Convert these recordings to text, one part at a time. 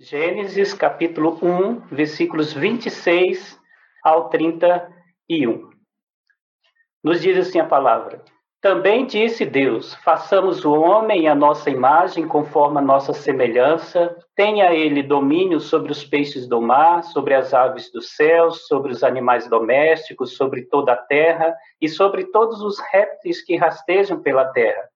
Gênesis capítulo 1, versículos 26 ao 31. Nos diz assim a palavra: Também disse Deus: Façamos o homem à nossa imagem, conforme a nossa semelhança, tenha ele domínio sobre os peixes do mar, sobre as aves dos céus, sobre os animais domésticos, sobre toda a terra e sobre todos os répteis que rastejam pela terra.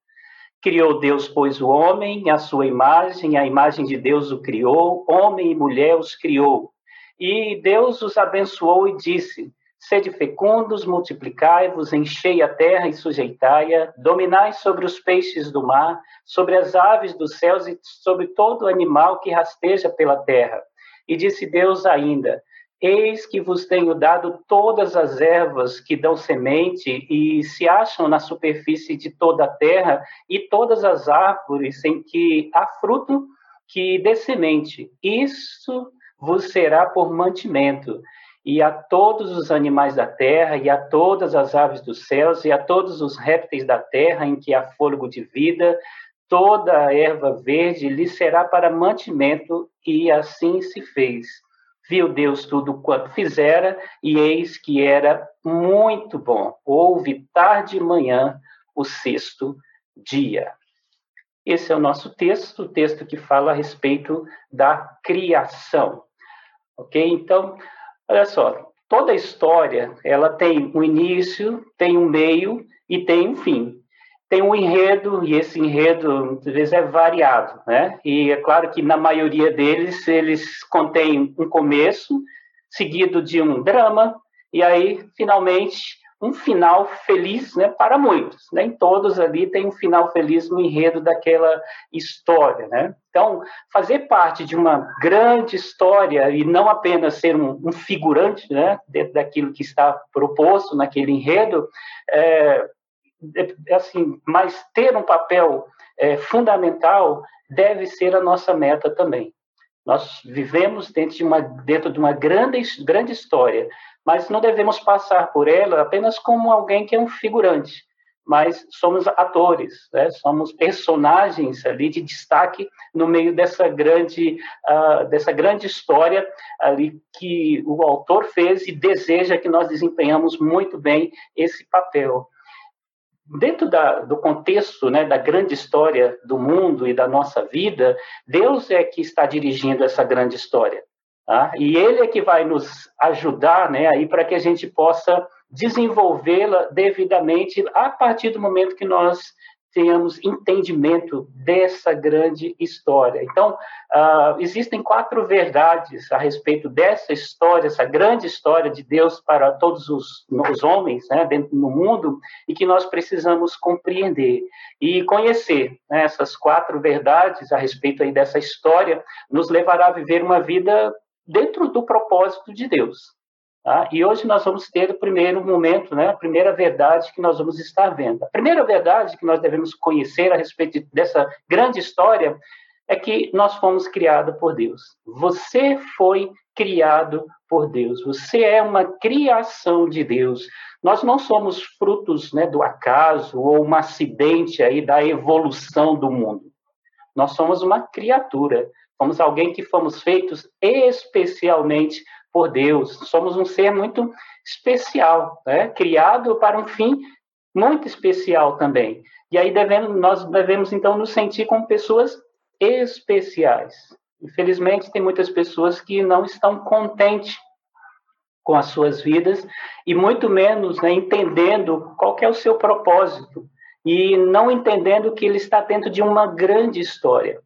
Criou Deus, pois, o homem, a sua imagem, a imagem de Deus o criou, homem e mulher os criou. E Deus os abençoou e disse: Sede fecundos, multiplicai-vos, enchei a terra e sujeitai-a, dominai sobre os peixes do mar, sobre as aves dos céus e sobre todo animal que rasteja pela terra. E disse Deus ainda: Eis que vos tenho dado todas as ervas que dão semente e se acham na superfície de toda a terra, e todas as árvores em que há fruto que dê semente. Isso vos será por mantimento. E a todos os animais da terra, e a todas as aves dos céus, e a todos os répteis da terra em que há fôlego de vida, toda a erva verde lhe será para mantimento, e assim se fez. Viu Deus tudo quanto fizera, e eis que era muito bom. Houve tarde e manhã o sexto dia. Esse é o nosso texto, o texto que fala a respeito da criação. Ok? Então, olha só, toda a história ela tem um início, tem um meio e tem um fim tem um enredo, e esse enredo, muitas vezes, é variado, né? E é claro que, na maioria deles, eles contêm um começo, seguido de um drama, e aí, finalmente, um final feliz né, para muitos. Nem né? todos ali têm um final feliz no enredo daquela história. Né? Então, fazer parte de uma grande história e não apenas ser um, um figurante né, dentro daquilo que está proposto naquele enredo, é, assim, mas ter um papel é, fundamental deve ser a nossa meta também. Nós vivemos dentro de uma, dentro de uma grande, grande história, mas não devemos passar por ela apenas como alguém que é um figurante, mas somos atores, né? somos personagens ali de destaque no meio dessa grande, uh, dessa grande história ali que o autor fez e deseja que nós desempenhamos muito bem esse papel dentro da, do contexto né, da grande história do mundo e da nossa vida, Deus é que está dirigindo essa grande história. Tá? E Ele é que vai nos ajudar né, aí para que a gente possa desenvolvê-la devidamente a partir do momento que nós tenhamos entendimento dessa grande história. Então, uh, existem quatro verdades a respeito dessa história, essa grande história de Deus para todos os, os homens né, dentro do mundo, e que nós precisamos compreender e conhecer. Né, essas quatro verdades a respeito aí dessa história nos levará a viver uma vida dentro do propósito de Deus. Tá? E hoje nós vamos ter o primeiro momento, né, a primeira verdade que nós vamos estar vendo. A primeira verdade que nós devemos conhecer a respeito dessa grande história é que nós fomos criados por Deus. Você foi criado por Deus. Você é uma criação de Deus. Nós não somos frutos né, do acaso ou um acidente aí da evolução do mundo. Nós somos uma criatura. Somos alguém que fomos feitos especialmente por Deus. Somos um ser muito especial, né? criado para um fim muito especial também. E aí devemos, nós devemos, então, nos sentir como pessoas especiais. Infelizmente, tem muitas pessoas que não estão contentes com as suas vidas e muito menos né, entendendo qual é o seu propósito e não entendendo que ele está dentro de uma grande história.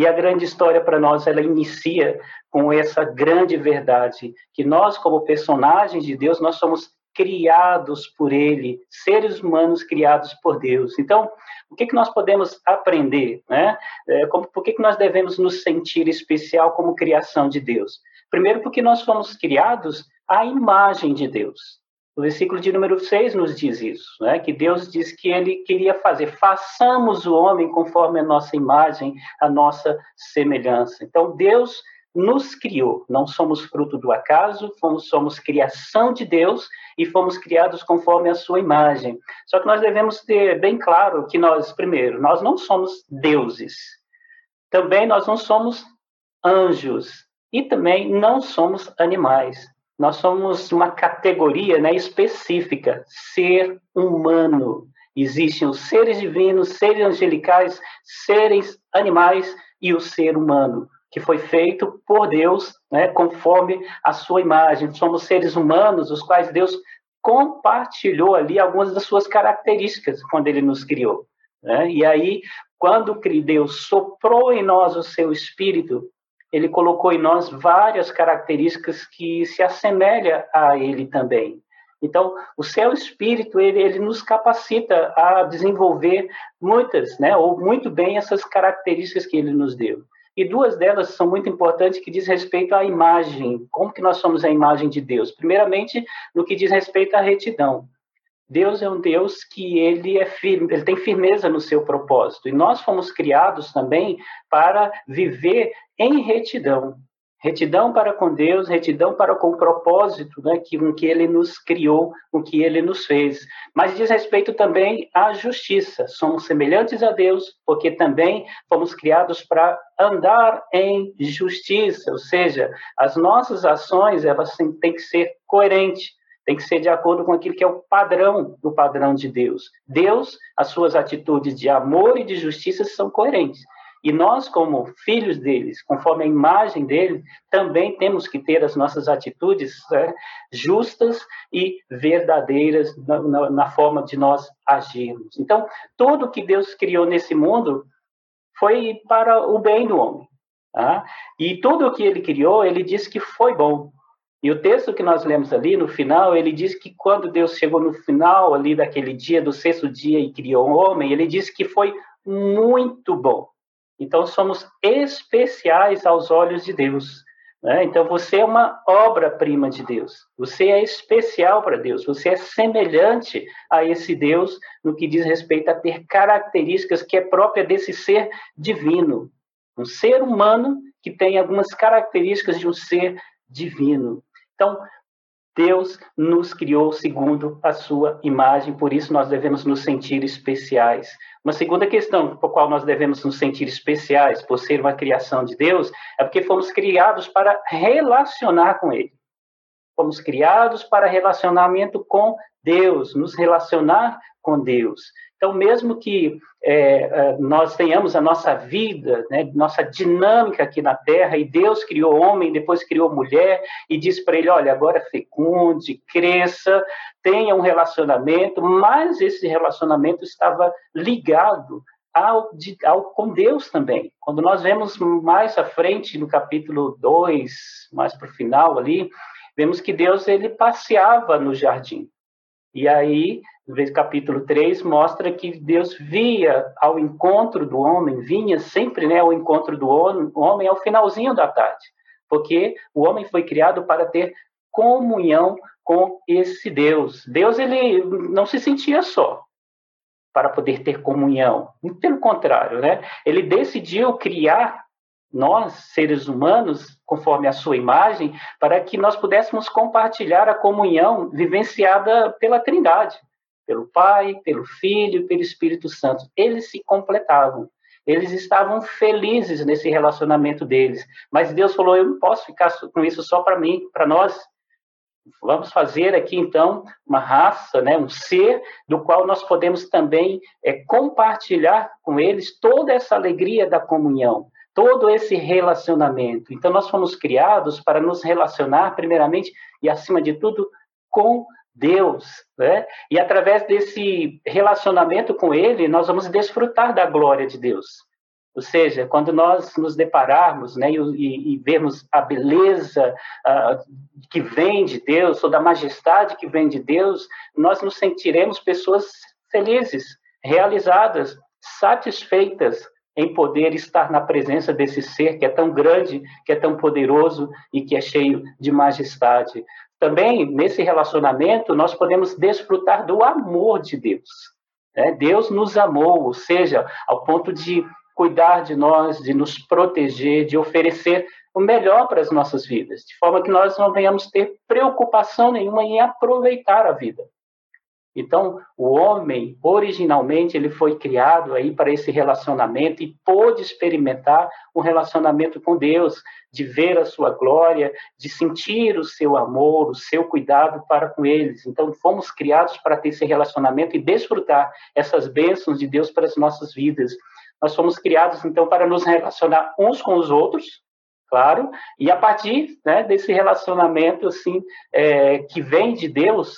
E a grande história para nós, ela inicia com essa grande verdade, que nós, como personagens de Deus, nós somos criados por Ele, seres humanos criados por Deus. Então, o que, que nós podemos aprender? Né? É, como, por que, que nós devemos nos sentir especial como criação de Deus? Primeiro, porque nós fomos criados à imagem de Deus. O versículo de número 6 nos diz isso, né? que Deus diz que ele queria fazer, façamos o homem conforme a nossa imagem, a nossa semelhança. Então, Deus nos criou, não somos fruto do acaso, fomos, somos criação de Deus e fomos criados conforme a sua imagem. Só que nós devemos ter bem claro que nós, primeiro, nós não somos deuses, também nós não somos anjos e também não somos animais. Nós somos uma categoria né, específica, ser humano. Existem os seres divinos, seres angelicais, seres animais e o ser humano, que foi feito por Deus, né, conforme a sua imagem. Somos seres humanos, os quais Deus compartilhou ali algumas das suas características quando ele nos criou. Né? E aí, quando Deus soprou em nós o seu espírito, ele colocou em nós várias características que se assemelham a ele também. Então, o seu espírito, ele, ele nos capacita a desenvolver muitas, né, ou muito bem essas características que ele nos deu. E duas delas são muito importantes que diz respeito à imagem. Como que nós somos a imagem de Deus? Primeiramente, no que diz respeito à retidão. Deus é um Deus que ele é firme, ele tem firmeza no seu propósito. E nós fomos criados também para viver em retidão. Retidão para com Deus, retidão para com o propósito né, que, com que Ele nos criou, com que Ele nos fez. Mas diz respeito também à justiça. Somos semelhantes a Deus, porque também fomos criados para andar em justiça, ou seja, as nossas ações elas têm que ser coerentes tem que ser de acordo com aquilo que é o padrão do padrão de Deus. Deus, as suas atitudes de amor e de justiça são coerentes. E nós, como filhos deles, conforme a imagem dele, também temos que ter as nossas atitudes né, justas e verdadeiras na, na, na, forma de nós agirmos. Então, tudo que Deus criou nesse mundo foi para o bem do homem. Tá? E tudo o que ele criou, ele disse que foi bom. E o texto que nós lemos ali no final, ele diz que quando Deus chegou no final ali daquele dia, do sexto dia, e criou o homem, ele disse que foi muito bom. Então somos especiais aos olhos de Deus. Né? Então você é uma obra-prima de Deus. Você é especial para Deus. Você é semelhante a esse Deus no que diz respeito a ter características que é própria desse ser divino. Um ser humano que tem algumas características de um ser divino. Então, Deus nos criou segundo a sua imagem, por isso nós devemos nos sentir especiais. Uma segunda questão por qual nós devemos nos sentir especiais, por ser uma criação de Deus, é porque fomos criados para relacionar com Ele. Fomos criados para relacionamento com Deus, nos relacionar com Deus. Então, mesmo que é, é, nós tenhamos a nossa vida, né, nossa dinâmica aqui na Terra, e Deus criou homem, depois criou mulher, e diz para ele: olha, agora fecunde, cresça, tenha um relacionamento, mas esse relacionamento estava ligado ao, ao, com Deus também. Quando nós vemos mais à frente, no capítulo 2, mais para o final ali, vemos que Deus ele passeava no jardim. E aí, capítulo 3, mostra que Deus via ao encontro do homem, vinha sempre né, ao encontro do homem ao finalzinho da tarde, porque o homem foi criado para ter comunhão com esse Deus. Deus ele não se sentia só para poder ter comunhão, pelo contrário, né? Ele decidiu criar nós, seres humanos, conforme a sua imagem, para que nós pudéssemos compartilhar a comunhão vivenciada pela Trindade, pelo Pai, pelo Filho pelo Espírito Santo. Eles se completavam. Eles estavam felizes nesse relacionamento deles. Mas Deus falou: eu não posso ficar com isso só para mim, para nós. Vamos fazer aqui então uma raça, né, um ser do qual nós podemos também é, compartilhar com eles toda essa alegria da comunhão todo esse relacionamento. Então, nós fomos criados para nos relacionar, primeiramente e acima de tudo, com Deus, né? E através desse relacionamento com Ele, nós vamos desfrutar da glória de Deus. Ou seja, quando nós nos depararmos né, e, e vermos a beleza uh, que vem de Deus, ou da majestade que vem de Deus, nós nos sentiremos pessoas felizes, realizadas, satisfeitas, em poder estar na presença desse ser que é tão grande, que é tão poderoso e que é cheio de majestade. Também, nesse relacionamento, nós podemos desfrutar do amor de Deus. Né? Deus nos amou, ou seja, ao ponto de cuidar de nós, de nos proteger, de oferecer o melhor para as nossas vidas, de forma que nós não venhamos ter preocupação nenhuma em aproveitar a vida. Então, o homem, originalmente, ele foi criado aí para esse relacionamento e pôde experimentar um relacionamento com Deus, de ver a sua glória, de sentir o seu amor, o seu cuidado para com eles. Então, fomos criados para ter esse relacionamento e desfrutar essas bênçãos de Deus para as nossas vidas. Nós fomos criados, então, para nos relacionar uns com os outros, claro, e a partir né, desse relacionamento, assim, é, que vem de Deus,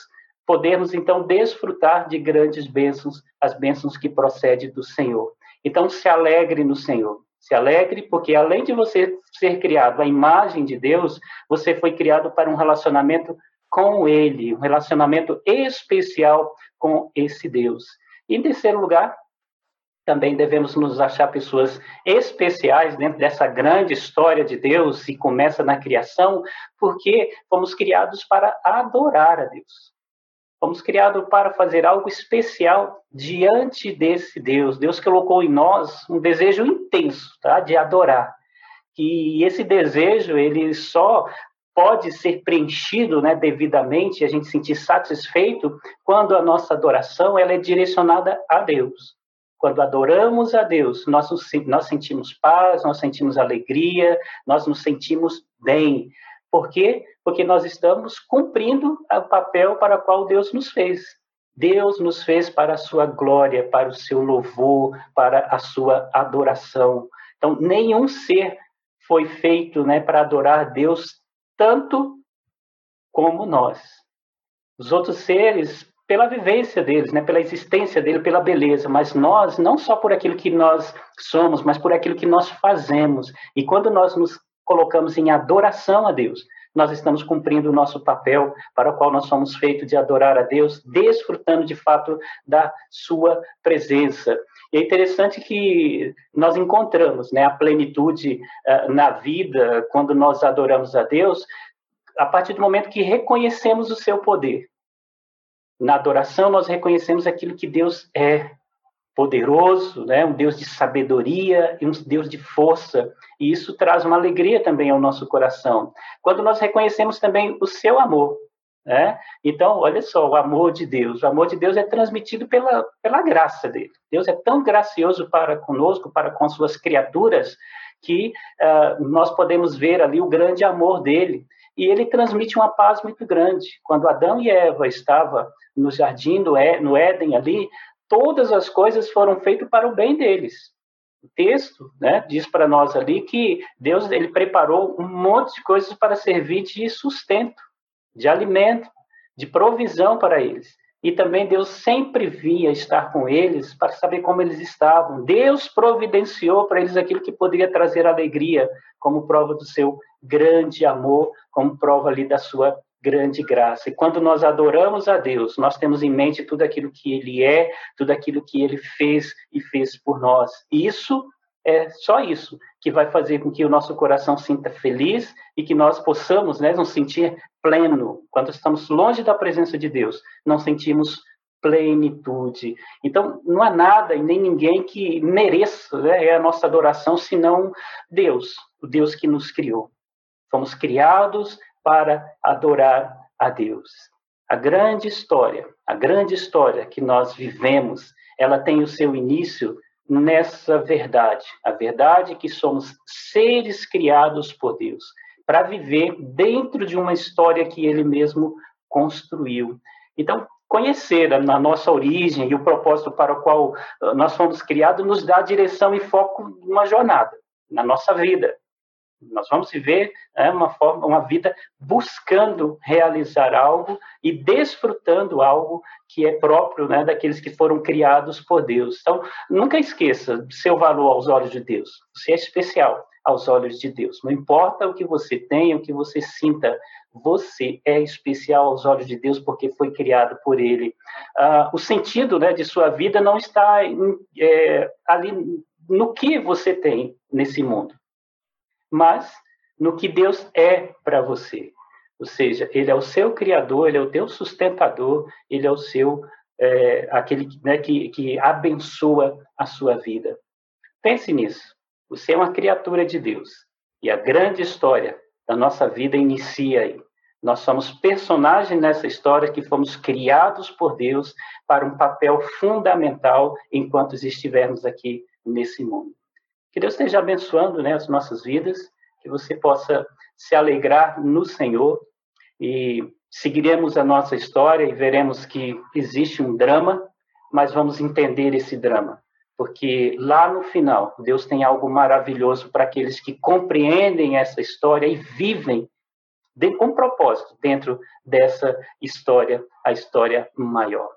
podemos então desfrutar de grandes bênçãos, as bênçãos que procedem do Senhor. Então, se alegre no Senhor. Se alegre, porque além de você ser criado à imagem de Deus, você foi criado para um relacionamento com Ele, um relacionamento especial com esse Deus. Em terceiro lugar, também devemos nos achar pessoas especiais dentro dessa grande história de Deus, e começa na criação, porque fomos criados para adorar a Deus. Fomos criados para fazer algo especial diante desse Deus. Deus colocou em nós um desejo intenso, tá, de adorar. E esse desejo, ele só pode ser preenchido, né, devidamente, a gente sentir satisfeito quando a nossa adoração ela é direcionada a Deus. Quando adoramos a Deus, nós, nós sentimos paz, nós sentimos alegria, nós nos sentimos bem. Por quê? Porque nós estamos cumprindo o papel para o qual Deus nos fez. Deus nos fez para a sua glória, para o seu louvor, para a sua adoração. Então, nenhum ser foi feito né, para adorar Deus tanto como nós. Os outros seres, pela vivência deles, né, pela existência dele, pela beleza, mas nós, não só por aquilo que nós somos, mas por aquilo que nós fazemos. E quando nós nos colocamos em adoração a Deus, nós estamos cumprindo o nosso papel para o qual nós somos feitos de adorar a Deus, desfrutando de fato da sua presença. E é interessante que nós encontramos né, a plenitude uh, na vida quando nós adoramos a Deus, a partir do momento que reconhecemos o seu poder. Na adoração, nós reconhecemos aquilo que Deus é poderoso, né? um Deus de sabedoria e um Deus de força. E isso traz uma alegria também ao nosso coração. Quando nós reconhecemos também o seu amor. Né? Então, olha só, o amor de Deus. O amor de Deus é transmitido pela, pela graça dele. Deus é tão gracioso para conosco, para com suas criaturas, que uh, nós podemos ver ali o grande amor dele. E ele transmite uma paz muito grande. Quando Adão e Eva estavam no jardim, no Éden ali, todas as coisas foram feitas para o bem deles. O texto né, diz para nós ali que Deus ele preparou um monte de coisas para servir de sustento, de alimento, de provisão para eles. E também Deus sempre via estar com eles para saber como eles estavam. Deus providenciou para eles aquilo que poderia trazer alegria, como prova do seu grande amor, como prova ali da sua grande graça. E quando nós adoramos a Deus, nós temos em mente tudo aquilo que Ele é, tudo aquilo que Ele fez e fez por nós. Isso é só isso que vai fazer com que o nosso coração sinta feliz e que nós possamos né, nos sentir pleno. Quando estamos longe da presença de Deus, não sentimos plenitude. Então, não há nada e nem ninguém que mereça né, a nossa adoração, senão Deus, o Deus que nos criou. Fomos criados para adorar a Deus. A grande história, a grande história que nós vivemos, ela tem o seu início nessa verdade, a verdade que somos seres criados por Deus, para viver dentro de uma história que ele mesmo construiu. Então, conhecer a nossa origem e o propósito para o qual ah, nós fomos criados nos dá direção e foco numa jornada, na nossa vida. Nós vamos viver né, uma forma, uma vida buscando realizar algo e desfrutando algo que é próprio né, daqueles que foram criados por Deus. Então, nunca esqueça seu valor aos olhos de Deus. Você é especial aos olhos de Deus. Não importa o que você tenha, o que você sinta, você é especial aos olhos de Deus porque foi criado por Ele. Ah, o sentido né, de sua vida não está é, ali no que você tem nesse mundo mas no que Deus é para você. Ou seja, Ele é o seu criador, Ele é o teu sustentador, Ele é o seu, é, aquele né, que, que abençoa a sua vida. Pense nisso. Você é uma criatura de Deus. E a grande história da nossa vida inicia aí. Nós somos personagens nessa história que fomos criados por Deus para um papel fundamental enquanto estivermos aqui nesse mundo. Que Deus esteja abençoando né, as nossas vidas, que você possa se alegrar no Senhor e seguiremos a nossa história e veremos que existe um drama, mas vamos entender esse drama, porque lá no final Deus tem algo maravilhoso para aqueles que compreendem essa história e vivem com propósito dentro dessa história, a história maior.